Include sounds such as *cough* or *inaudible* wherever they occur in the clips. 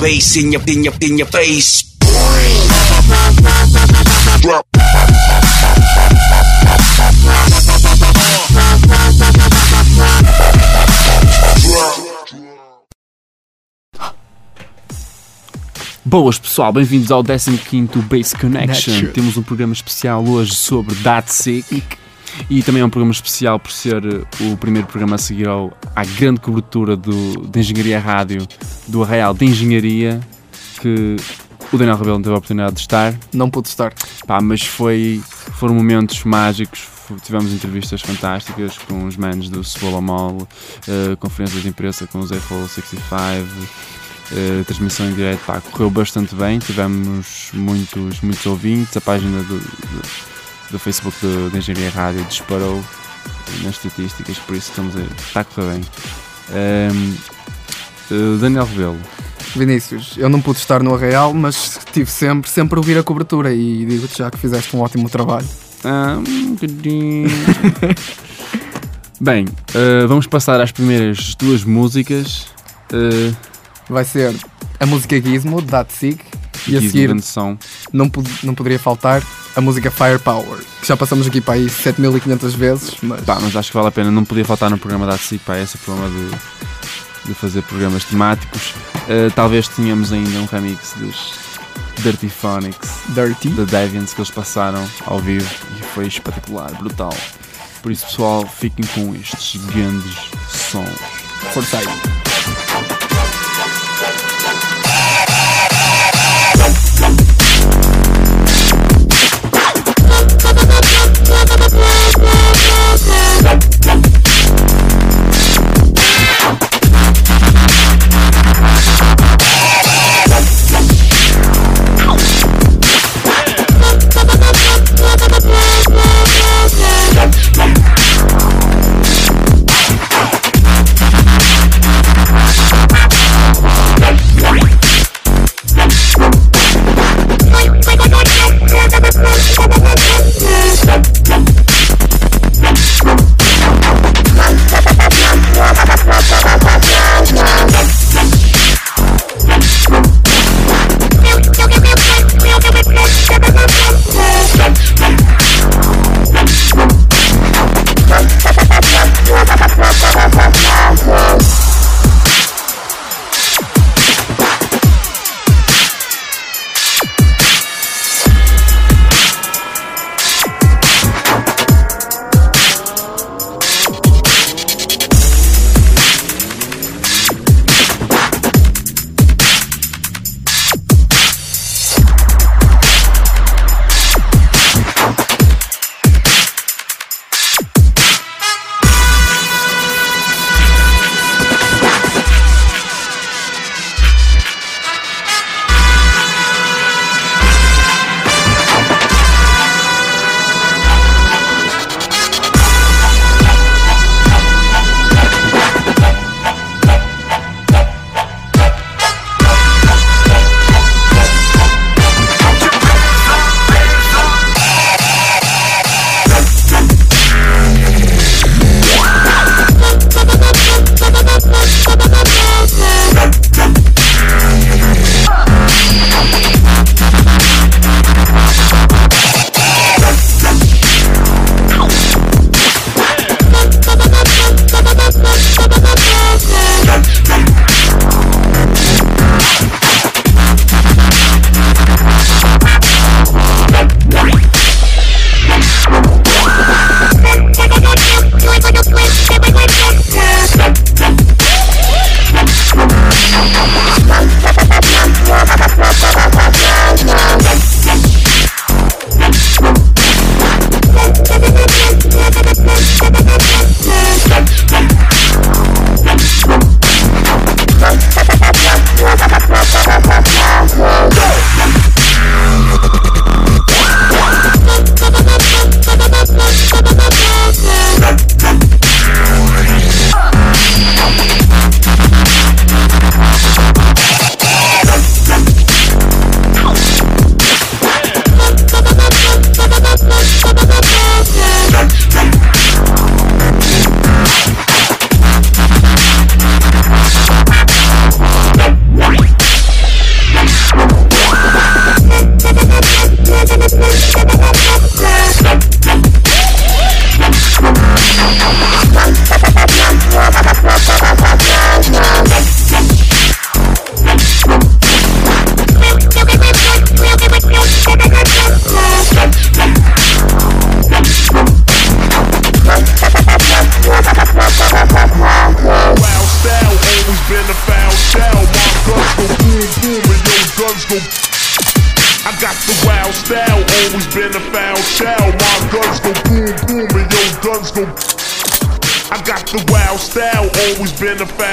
bass in your, in your, in your face. Boas pessoal, bem-vindos ao 15 Base Connection. Temos um programa especial hoje sobre DATSIC e também é um programa especial por ser eh, o primeiro programa a seguir ao, à grande cobertura do, de Engenharia Rádio do Arraial de Engenharia que o Daniel Rebelo não teve a oportunidade de estar, Não pude estar. pá, mas foi, foram momentos mágicos. Tivemos entrevistas fantásticas com os manos do Cebola Mall, eh, conferências de imprensa com os Apple 65, eh, transmissão em direto, pá, correu bastante bem. Tivemos muitos, muitos ouvintes. A página do, do, do Facebook da Engenharia Rádio disparou nas estatísticas, por isso estamos a, está a correr bem. Ehm, eh, Daniel Rebelo, Vinícius, eu não pude estar no Arraial, mas estive sempre, sempre a ouvir a cobertura e digo-te já que fizeste um ótimo trabalho. Ah, um. *laughs* Bem, eh, vamos passar às primeiras duas músicas. Uh, Vai ser a música Gizmo, de Datsig, e a seguir não, não poderia faltar a música Firepower, que já passamos aqui para aí 7500 vezes, mas Pá, mas acho que vale a pena. Não podia faltar no programa da SIC, pá, esse é o problema de, de fazer programas temáticos. Eh, talvez tenhamos ainda um remix dos Dirty Phonics, Dirty. da Deviants, que eles passaram ao vivo e foi espetacular, brutal. Por isso, pessoal, fiquem com estes grandes sons. Força aí.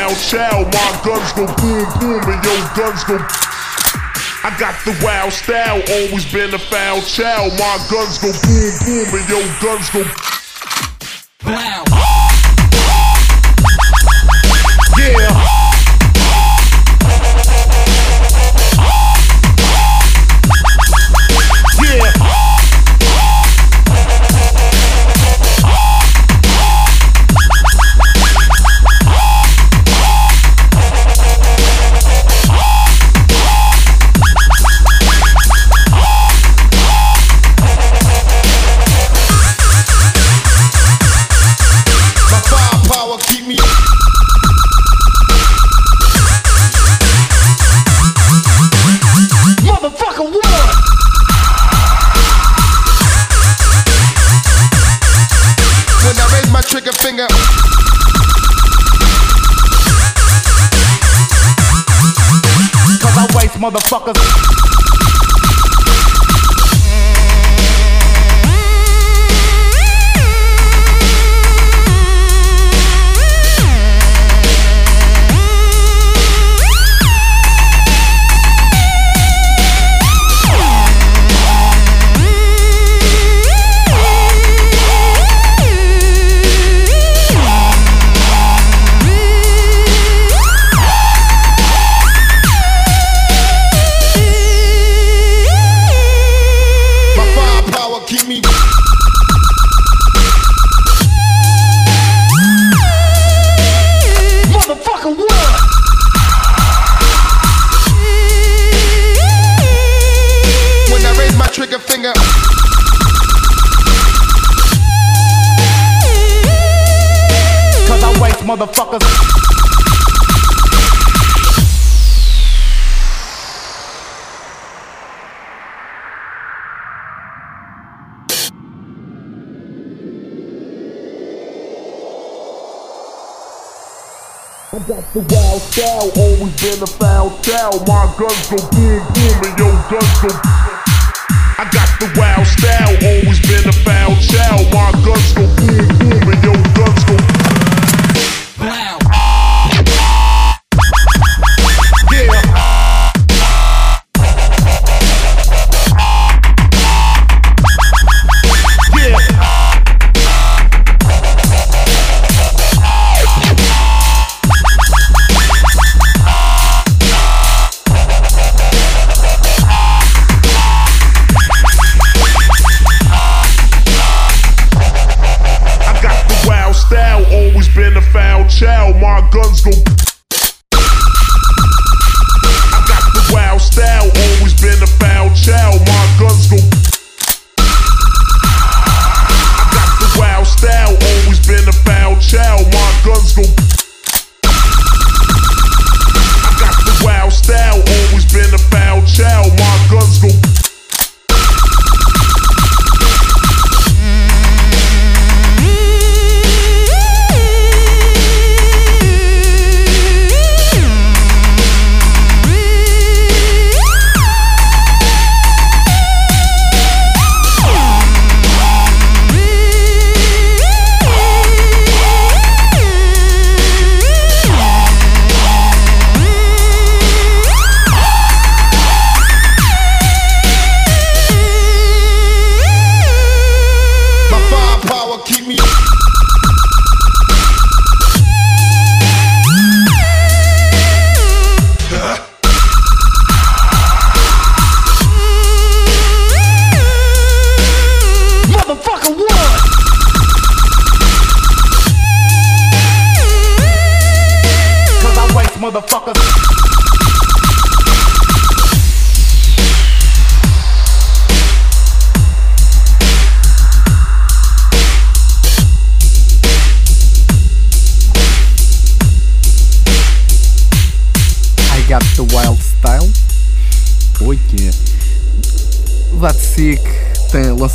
Foul child. My guns go boom boom and your guns go. I got the wild style, always been a foul child. My guns go boom boom and your guns go. Motherfuckers.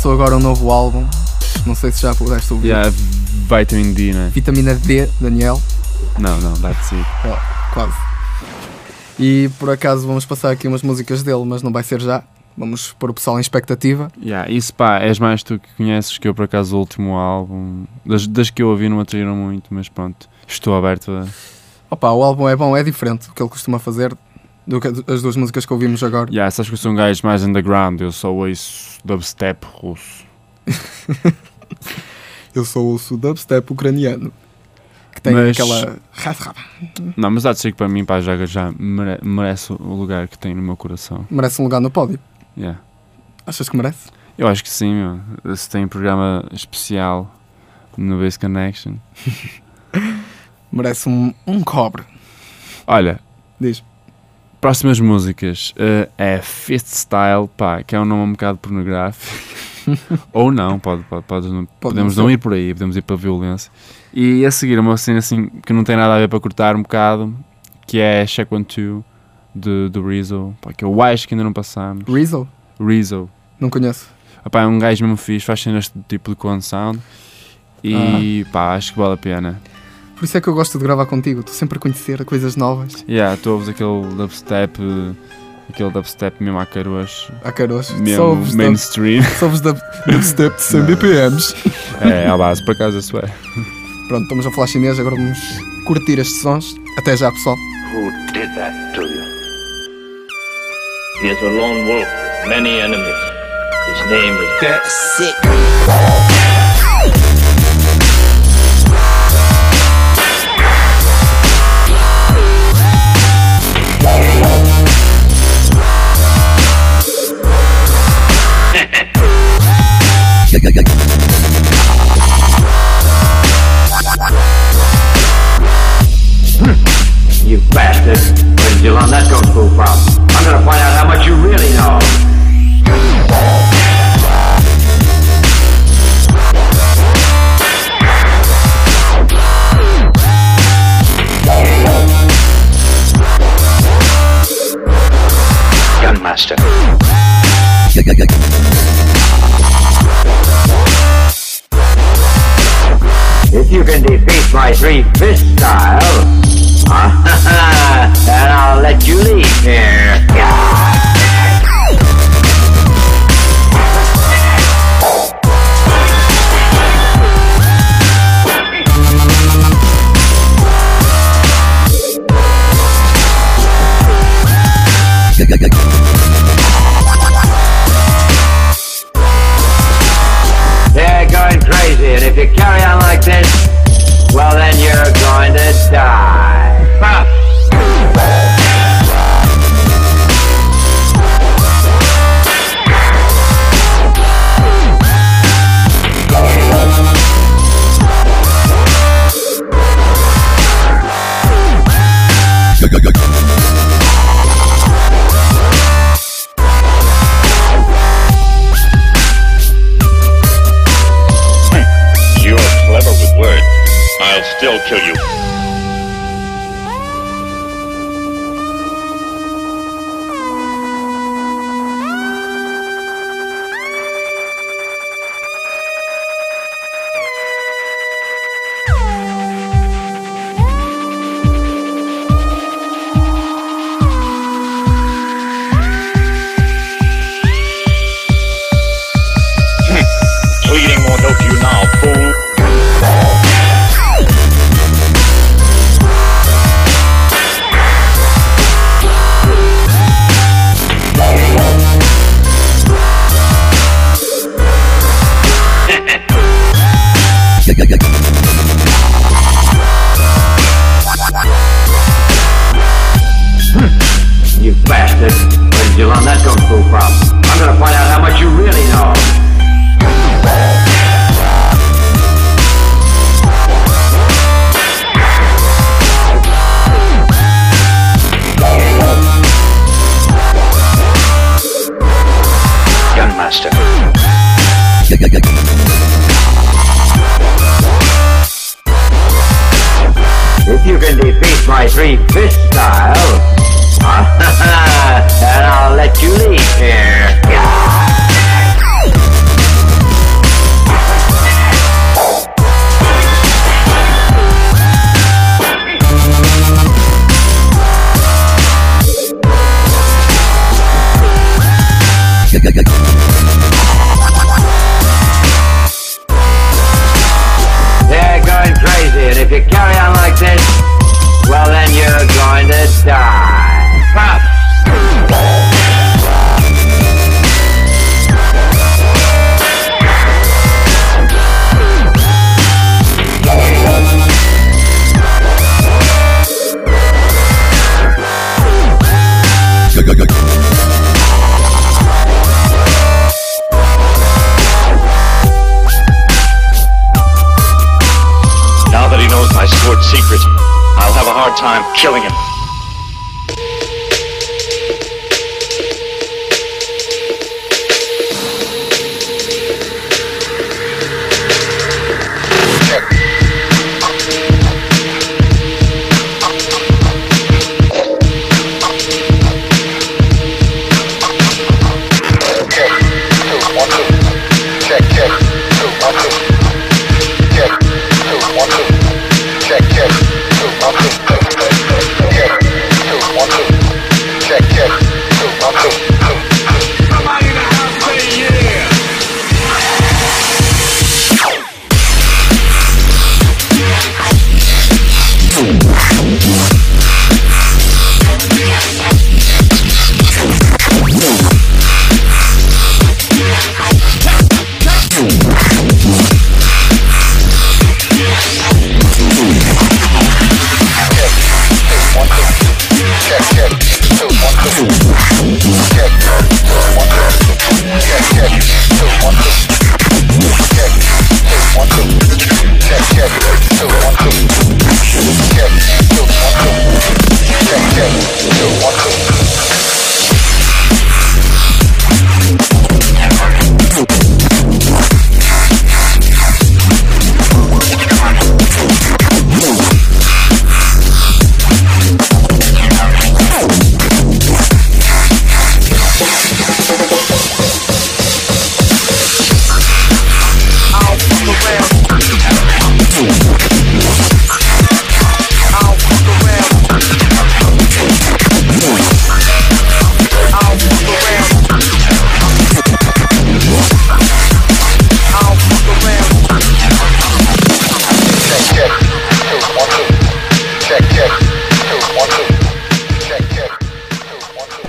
Lançou agora um novo álbum. Não sei se já pudeste ouvir. Yeah, Vitamin D, né? Vitamina D, Daniel. Não, não, that's it. Oh, quase. E por acaso vamos passar aqui umas músicas dele, mas não vai ser já. Vamos pôr o pessoal em expectativa. Yeah, isso pá, és mais tu que conheces que eu por acaso o último álbum. Das, das que eu ouvi não me atraíram muito, mas pronto, estou aberto a. Opa, o álbum é bom, é diferente do que ele costuma fazer do que as duas músicas que ouvimos agora. Yeah, sabes que eu sou um gajo mais underground, eu só ouço dubstep russo. *laughs* Eu sou ouço dubstep ucraniano. Que tem Mas- aquela. Não, mas há de ser que para mim, pá, já, já mere- merece o lugar que tem no meu coração. Merece um lugar no pódio. Yeah. Achas que merece? Eu acho que sim, meu. Se tem um programa especial no Base Connection. *laughs* Merece um, um cobre. Olha, Diz. Próximas músicas eh, é Fist Style, pá, que é um nome um bocado pornográfico. *laughs* Ou não, pode, pode, pode não- podemos não ir por aí, podemos ir para a violência. E a seguir uma cena assim que não tem nada a ver para cortar um bocado, que é Check One Two de, do Rizzo, pá, que eu acho que ainda não passamos. Rizzo? Rizzo. Não conheço. Epá, é um gajo mesmo fixe, faz cenas de tipo de clone sound. E pá, acho que vale a pena. Por isso é que eu gosto de gravar contigo. Estou sempre a conhecer coisas novas. Yeah, tu ouves aquele dubstep, aquele dubstep mesmo à caroço, Há caroços. mesmo mainstream. sou-vos dub- *laughs* dubstep de 100 BPMs. *laughs* é, à base, por acaso isso é. Pronto, estamos a falar chinês. Agora vamos curtir estes sons. Até já, pessoal. Who did that to you? He is a lone wolf with many enemies. His name is That's it. Hmm. You bastard. Where did you that kung fu from? I'm gonna find out how much you really know. Gunmaster. You can defeat my three fist style, then *laughs* I'll let you leave here. They're defeat my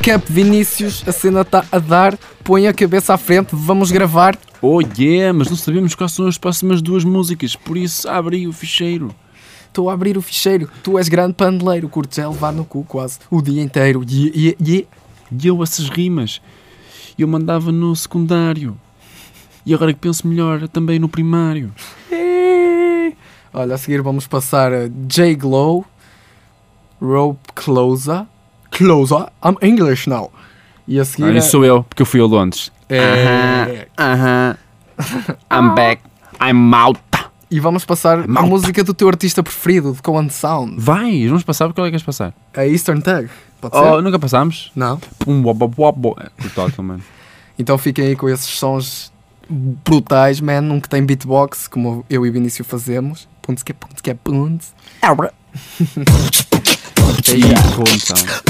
Cap Vinícius, a cena está a dar, põe a cabeça à frente, vamos gravar. Oh yeah, mas não sabemos quais são as próximas duas músicas, por isso abre aí o ficheiro. Estou a abrir o ficheiro, tu és grande pandeleiro, curtes é levar no cu quase o dia inteiro. Yeah, yeah, yeah. E eu essas rimas, eu mandava no secundário. E agora que penso melhor, também no primário. Olha, a seguir vamos passar a J Glow, Rope Closer, Closer, I'm English now. E a seguir Ah, isso sou eu, porque eu fui a Londres. é... Aham. *laughs* I'm back. I'm out. E vamos passar a música do teu artista preferido, de Coan Sound, Vai, vamos passar, qual é que queres passar? a Eastern Tag. Pode Oh, ser? nunca passámos? Não? Pum, bobo, bobo. É, Brutal, mano. *laughs* Então fiquem aí com esses sons brutais, man, um que tem beatbox, como eu e o Vinícius fazemos. Punts que punts que punts. *laughs* É isso, então.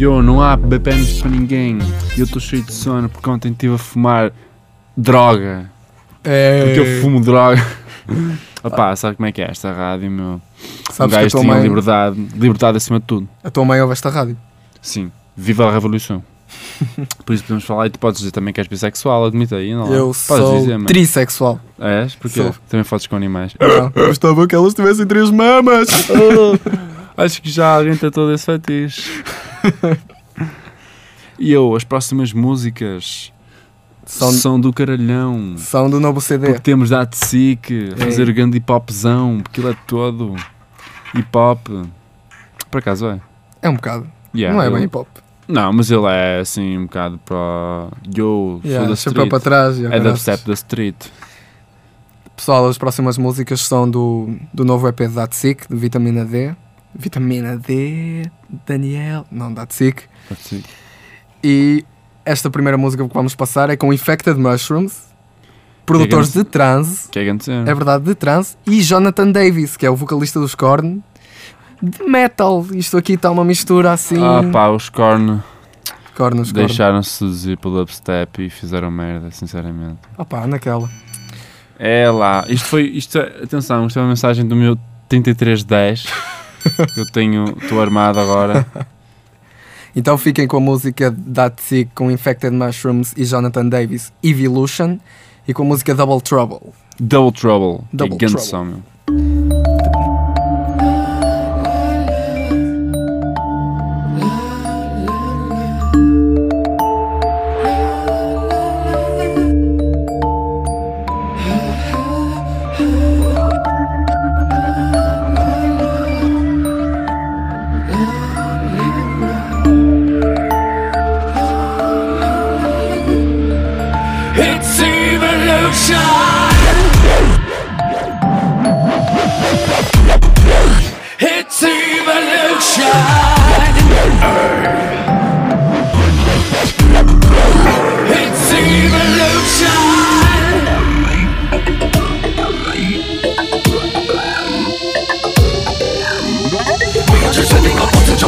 Yo, não há BPMs para ninguém. Eu estou cheio de sono porque ontem estive a fumar droga. É, Porque eu fumo droga. *laughs* Opá, sabe como é que é esta rádio, meu? Um Sabes que a gajo tua, tinha mãe, liberdade, liberdade acima de tudo. a tua mãe ouve esta rádio. Sim, viva a revolução. *laughs* Por isso podemos falar e tu podes dizer também que és bissexual, admite aí, não é? Eu Podes sou dizer, trissexual. És? Porquê? Sou. Também fotos com animais. Não, *laughs* eu gostava que elas tivessem três mamas. Acho que já alguém tem todo esse fetiche. *laughs* E eu, as próximas músicas São, são do caralhão. são do novo CD. Porque temos da Atsic a fazer Ei. grande hip hopzão, porque ele é todo hip hop. Por acaso é? É um bocado. Yeah, não é ele- bem hip hop. Não, mas ele é assim um bocado para. Yo, Yeah, sou da street. para trás. É caraças. dubstep da street. Pessoal, as próximas músicas são do, do novo EP da Datsik, de Vitamina D. Vitamina D, Daniel. Não, Datsik. Atsic. E esta primeira música que vamos passar é com Infected Mushrooms, produtores grande- de trance, Que é é verdade, de trance, e Jonathan Davis, que é o vocalista dos Korn, de metal. Isto aqui está uma mistura assim. Ah pá, os Korn Korn, os Korn. deixaram-se seduzir pelo dubstep e fizeram merda, sinceramente. Ah pá, naquela. É lá, isto foi, isto, é- atenção, isto é uma mensagem do meu 3310. *laughs* eu tenho, estou armado agora. *laughs* Então fiquem com a música Datsik com Infected Mushrooms e Jonathan Davis, Evolution, e com a música Double Trouble. Double Trouble. Double Trouble. som, meu.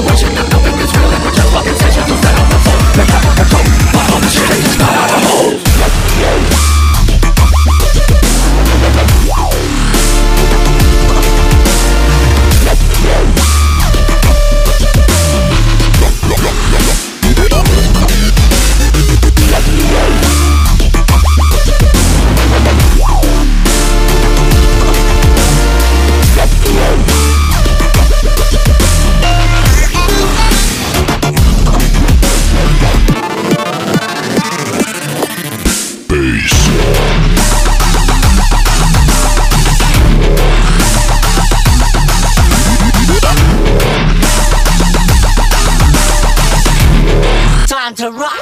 我想如四海放眼望去那些高楼全部要在我身旁安家唯一解药被的 Time to rock.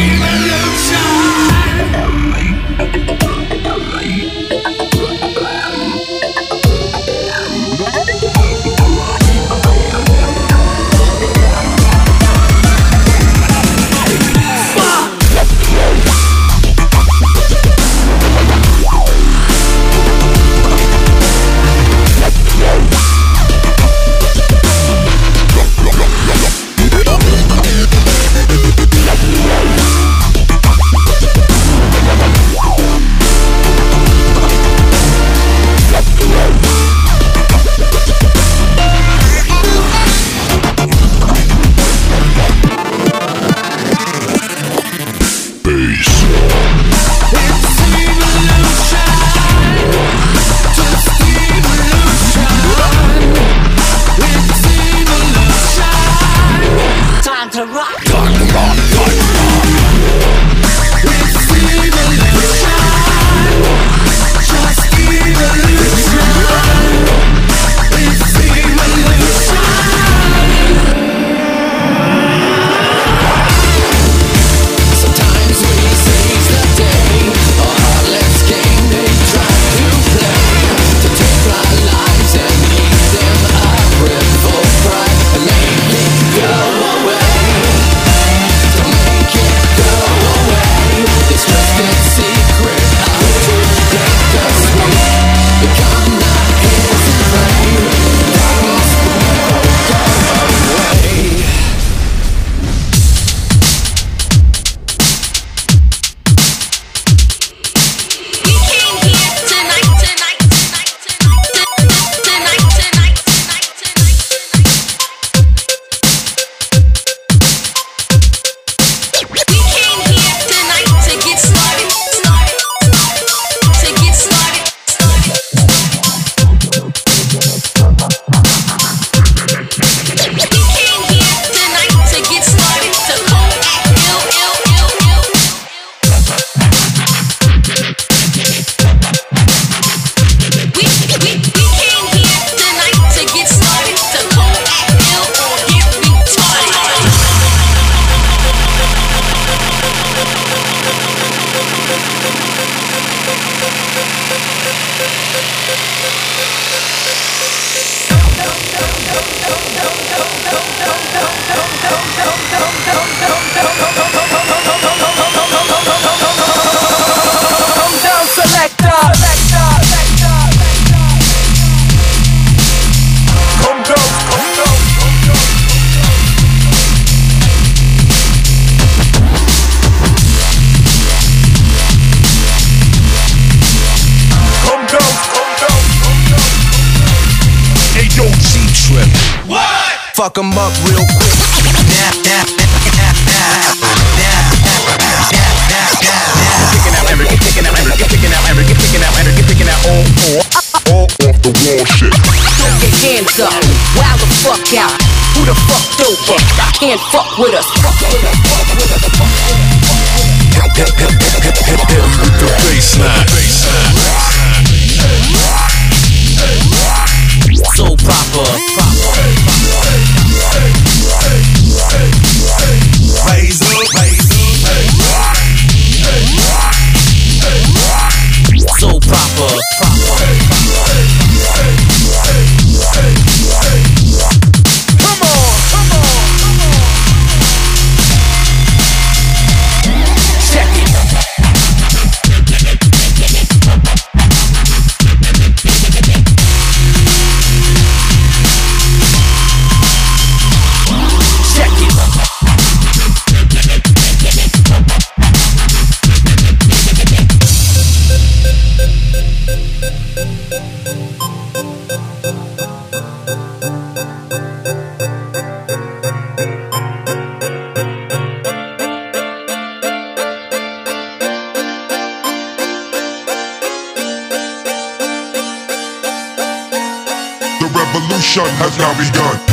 revolution. Throw your hands up, wow the fuck out. Who the fuck over? Can't fuck with us. Fuck with us. Fuck with us. Fuck with us. The baseline. So proper. Raise up. So proper, proper. has now begun.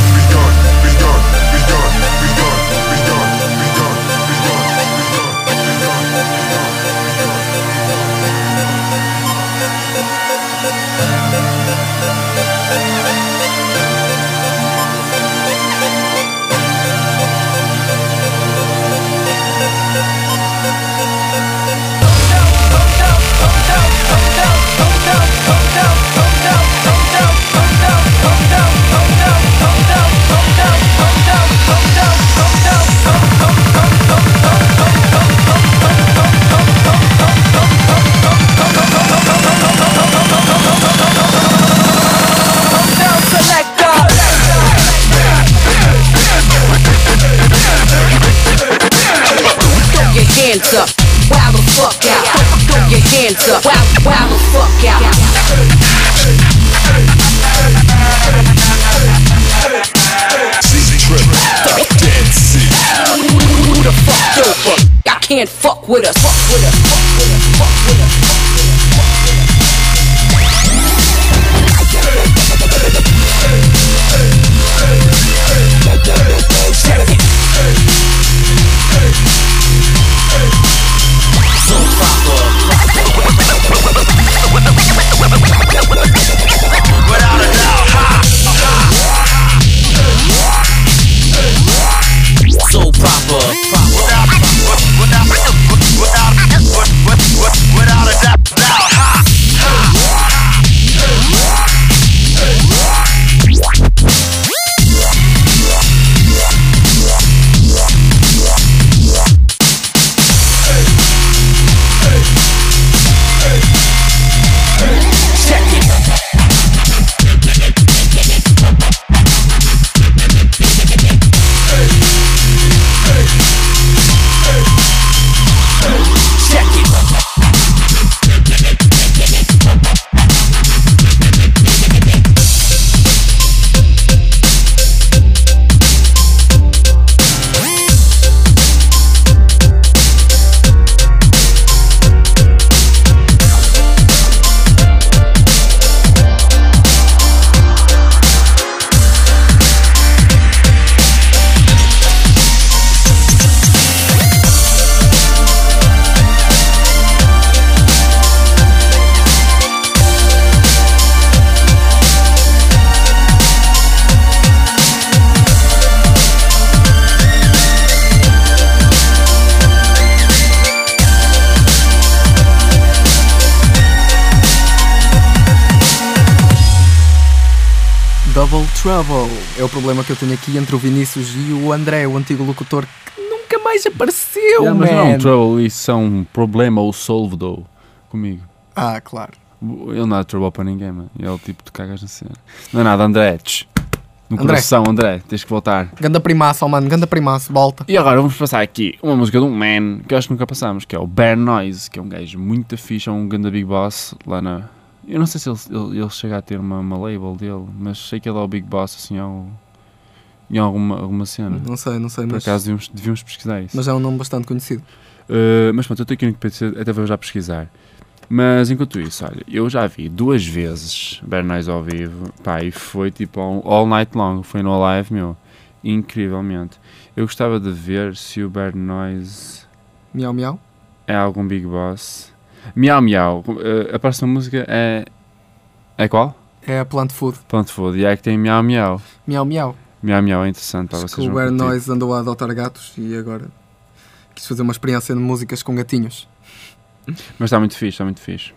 Problema que eu tenho aqui entre o Vinícius e o André, o antigo locutor, que nunca mais apareceu, Yeah, mas não é man. um trouble, isso é um problema ou solved comigo. Ah, claro. Ele não dá trouble para ninguém, mano. Ele é o tipo de cagas na cena. Não é nada, André. tch. No André. coração, André. Tens que voltar. Ganda primaço, oh, mano, ganda primaço, volta. E agora vamos passar aqui uma música de um man que eu acho que nunca passamos, que é o Bear Noise, que é um gajo muito fixe, é um ganda big boss lá na. Eu não sei se ele, ele, ele chega a ter uma, uma label dele, mas sei que ele é o big boss assim ao, em alguma, alguma cena. Não sei, não sei, Por mas, acaso devíamos, devíamos pesquisar isso. mas é um nome bastante conhecido. Uh, mas pronto, eu estou aqui no PC, até vou já pesquisar. Mas enquanto isso, olha, eu já vi duas vezes Bear Noise ao vivo, pá, e foi tipo all, all night long, foi no live, meu, incrivelmente. Eu gostava de ver se o Bear Noise Miau, miau. é algum Big Boss. Miau Miau, uh, a próxima música é. É qual? É a Plant Food. Pronto, foda, e é que tem Miau Miau. Miau, miau. Miau Miau é interessante para Acho que vocês. o Bear. Noise andou a adotar gatos e agora quis fazer uma experiência de músicas com gatinhos. Mas está muito fixe, está muito fixe.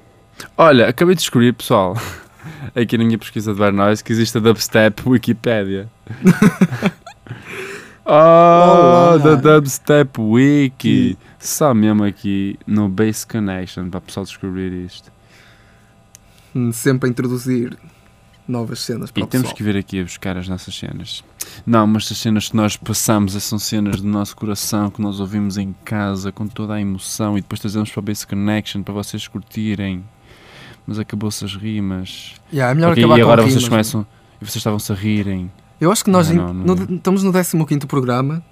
Olha, acabei de descobrir, pessoal, *laughs* aqui na minha pesquisa de Bear Noise, que existe a Dubstep Wikipedia. oh, *laughs* Olá. da Dubstep Wiki! Só mesmo aqui no Base Connection, para o pessoal descobrir isto. Hum, Sempre a introduzir novas cenas para E temos pessoal. que vir aqui a buscar as nossas cenas. Não, mas as cenas que nós passamos são cenas do nosso coração, que nós ouvimos em casa, com toda a emoção, e depois trazemos para o Base Connection para vocês curtirem. Mas acabou-se as rimas. Yeah, é melhor acabar e agora com vocês rimas, começam e vocês estavam-se a rirem. Eu acho que nós Não, não, no- não. estamos no 15 programa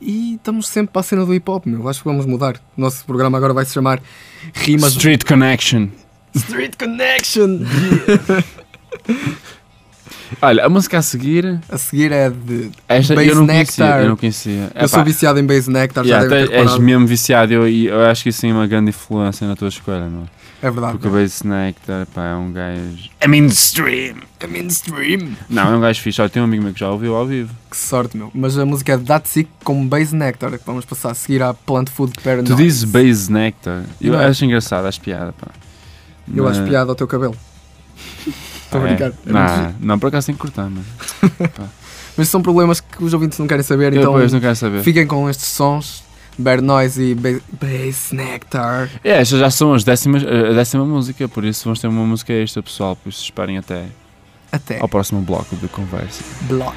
e estamos sempre para a cena do hip hop, meu. Acho que vamos mudar. O nosso programa agora vai se chamar Rimas Street Connection. Street Connection. *laughs* *laughs* Olha, a música a seguir, A seguir é de. esta Base eu não conhecia. Nectar. Eu não conhecia. Eu sou viciado em Base Nectar, já Yeah, ter és mesmo viciado eu- e eu, acho que isso tem uma grande influência na tua escolha, não é? É verdade. Porque o Base Nectar, pá, é um gajo. É mainstream! É mainstream. Não, é um gajo fixe. Olha, tem um amigo meu que já ouviu ao vivo. Que sorte, meu. Mas a música é de Datsik com Base Nectar, que vamos passar a seguir à Plant Food Paranoid. Tu dizes Base Nectar. Eu Não é? acho engraçado, acho piada, pá. Eu acho Mas- piada ao teu cabelo. Estou a brincar. Não, não, por acaso tem que cortar, mano. *laughs* Mas são problemas que os ouvintes não querem saber, Eu então não quero saber. fiquem com estes sons. Bear Noise e Ba- Base Nectar. É, estas já são as décimas, a décima música, por isso vamos ter uma música extra, pessoal. Por isso esperem até Até ao próximo bloco de conversa. Block.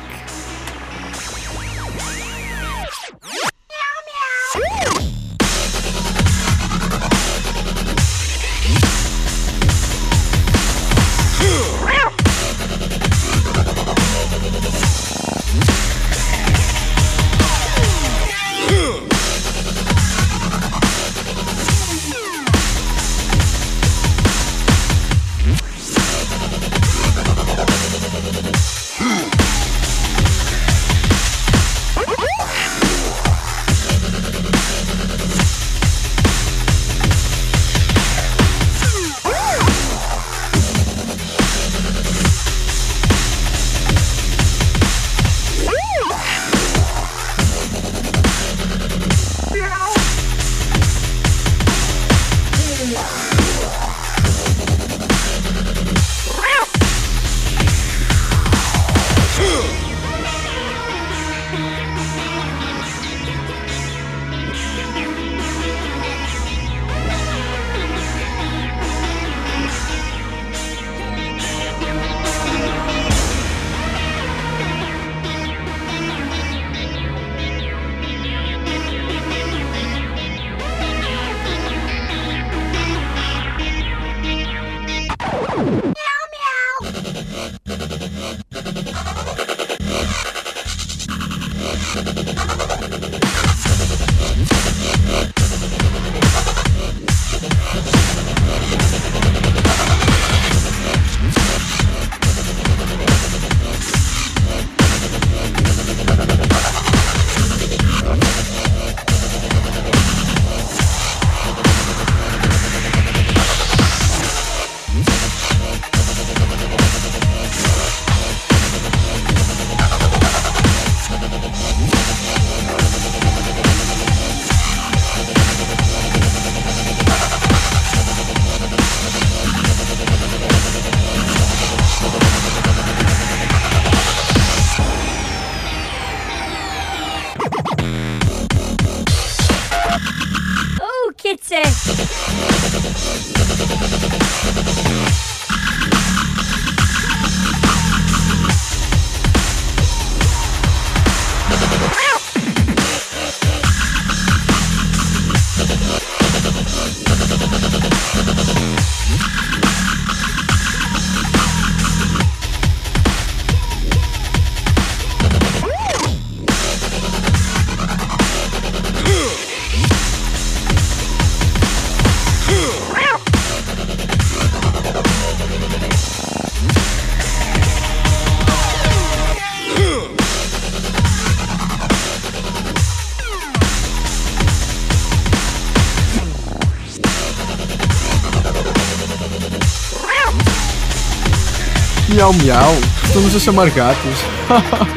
Miau miau. Estamos a chamar gatos.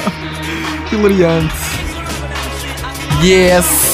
*laughs* Hilariante. Yes.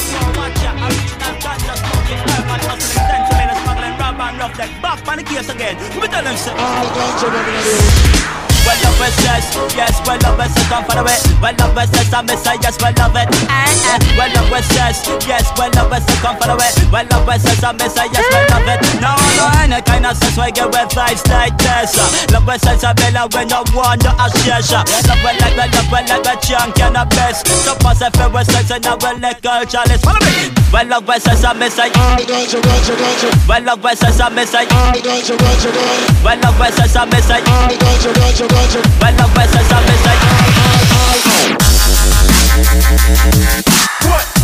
Well, love is yes, yes, well, love is a come for the way. Well, love is yes, I miss it, yes, well, love it. Eh, eh. Well, love is yes, yes, well, love is a come for the way. Well, love is yes, I miss it, yes, well, love it. No, no, any kind of sense where you with vibes like this. Love is yes, I better when you want to share. Love well, like, love well, like a chunk and a best. So pass it was sex and I will let go, chalice. Follow me. Well, love is yes, I miss it. Well, love is yes, I miss it. Well, love is yes, I miss it. Well, love is yes, I miss it.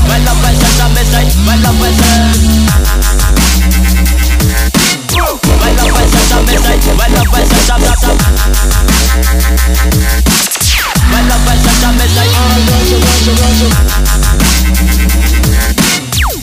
Well, love is yes, I miss it. Well, love is yes. Well, love is yes, I miss it. Well, love is yes, I miss it. Well, love is yes, I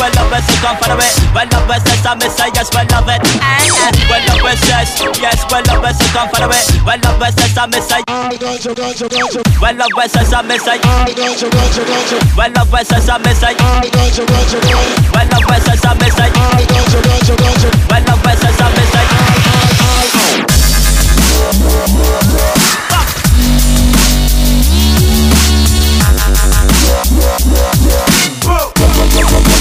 I miss it. Well, love is yes, I miss it. Well, love is yes, yes, well, love is a come for the way. Well, love is yes, I miss it, yes, well, love it. Eh, eh. Well, love is yes, yes, well, love is a come for the way. Well, love is yes, I miss it. Well, love is yes, I miss it. Well, love is yes, I miss it. Well, love is yes, I miss it. Well, love is yes, I miss it.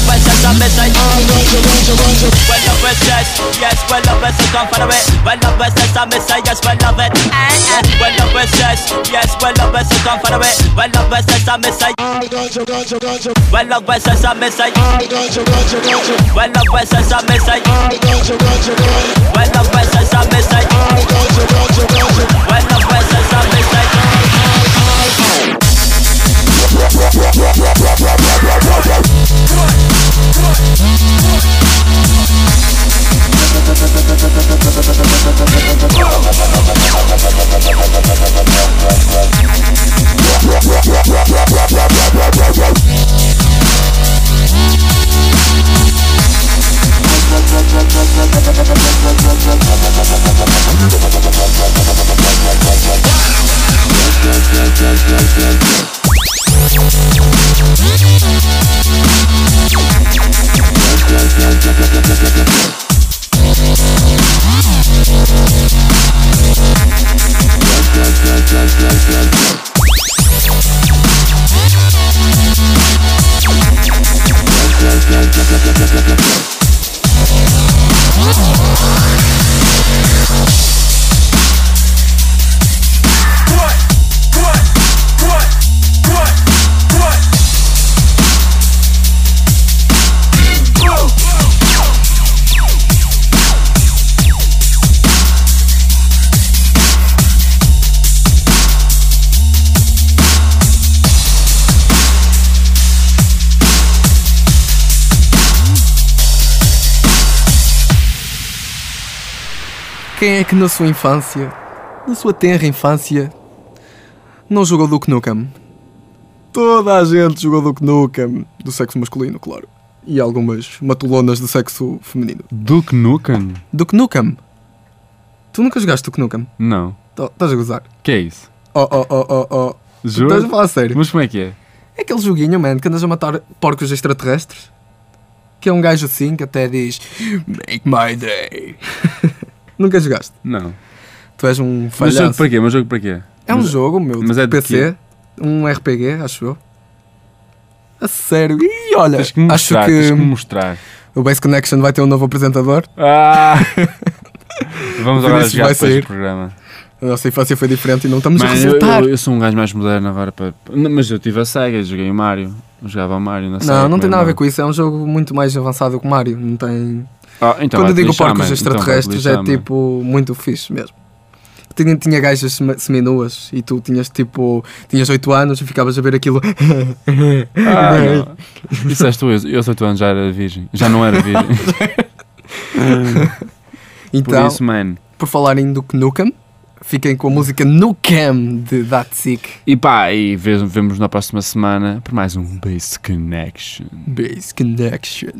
Love is yes, I miss it. Well, love is yes, yes, well, love is a come for the way. Well, love is yes, I miss it, yes, well, love it. Eh, eh. Well, love is yes, yes, well, love is a come for the way. Well, love is yes, I miss it. Well, love is yes, I miss it. Well, love is yes, I miss it. Well, love is yes, I miss it. Well, love is yes, I miss it. Quem é ta ta ta na sua infância, na sua tenra infância, não jogou Duke Nukem? Toda a gente jogou Duke Nukem, do sexo masculino, claro. E algumas matulonas do sexo feminino. Duke Nukem? Duke Nukem? Tu nunca jogaste Duke Nukem? Não. Estás a gozar? Que é isso? Oh, oh, oh, oh, oh. Juro? Estás a falar a sério? Mas como é que é? É aquele joguinho, man, que andas a matar porcos extraterrestres. Que é um gajo assim que até diz Make my day. *laughs* Nunca jogaste? Não. Tu és um Mas jogo falhaço. para quê? Mas jogo para quê? É um Mas- jogo, meu, mas de é de PC. Um RPG, acho eu. A sério. E olha, Tens que me acho mostrar, que tens que mostrar. o Base Connection vai ter um novo apresentador. Ah! *laughs* Vamos agora jogar vai depois do programa. A nossa infância foi diferente e não estamos a Mano, eu, resultar. eu- eu sou um gajo mais moderno agora. Para... Mas eu tive a SEGA, joguei o Mario. Eu jogava o Mario na SEGA. Não, não tem nada a ver com isso. É um jogo muito mais avançado que o Mario. Não tem. Ah, então Quando eu digo lixar, porcos. Então extraterrestres, é lixar, mano. tipo muito fixe mesmo. Tinha, tinha gajas semi- seminuas e tu tinhas tipo. Tinhas 8 anos e ficavas a ver aquilo. Ah, *laughs* és tu, eu, sou 8 anos, já era virgem. Já não era virgem. *laughs* então, Por isso, man. por falarem do Knuckam, fiquem com a música Nukem de That Sick E pá, e ve- vemos na próxima semana por mais um Base Connection. Base Connection.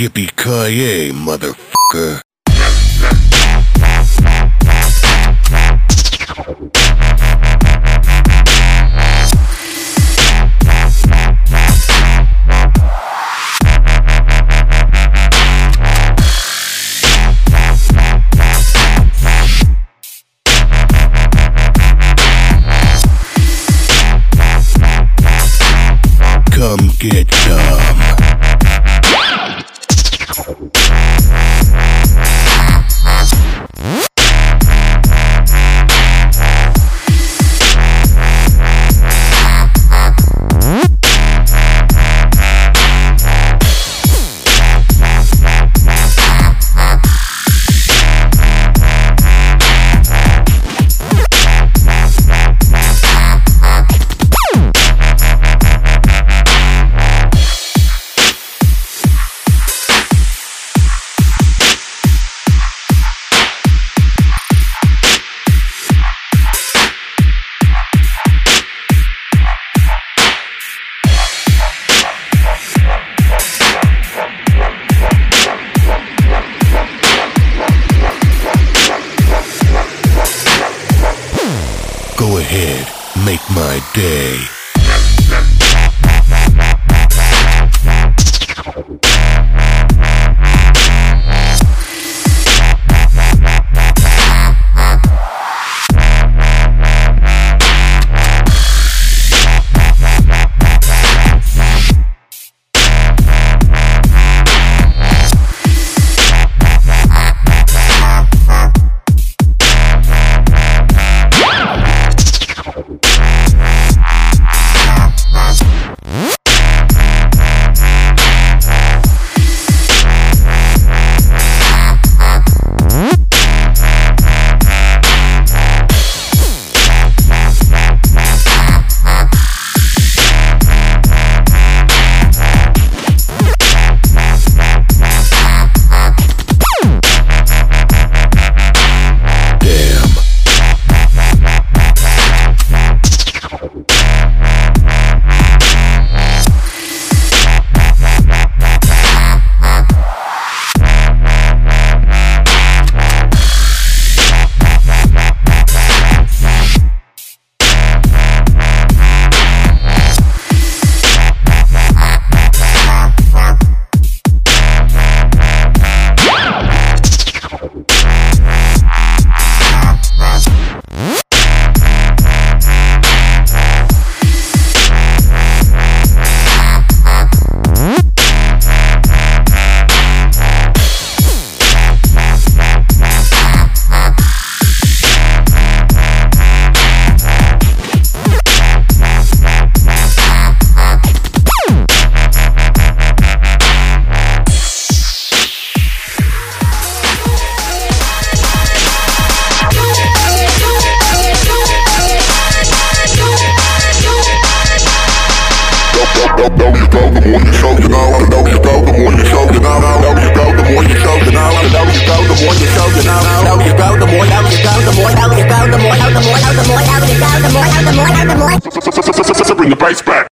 Yippee-ki-yay, motherfucker.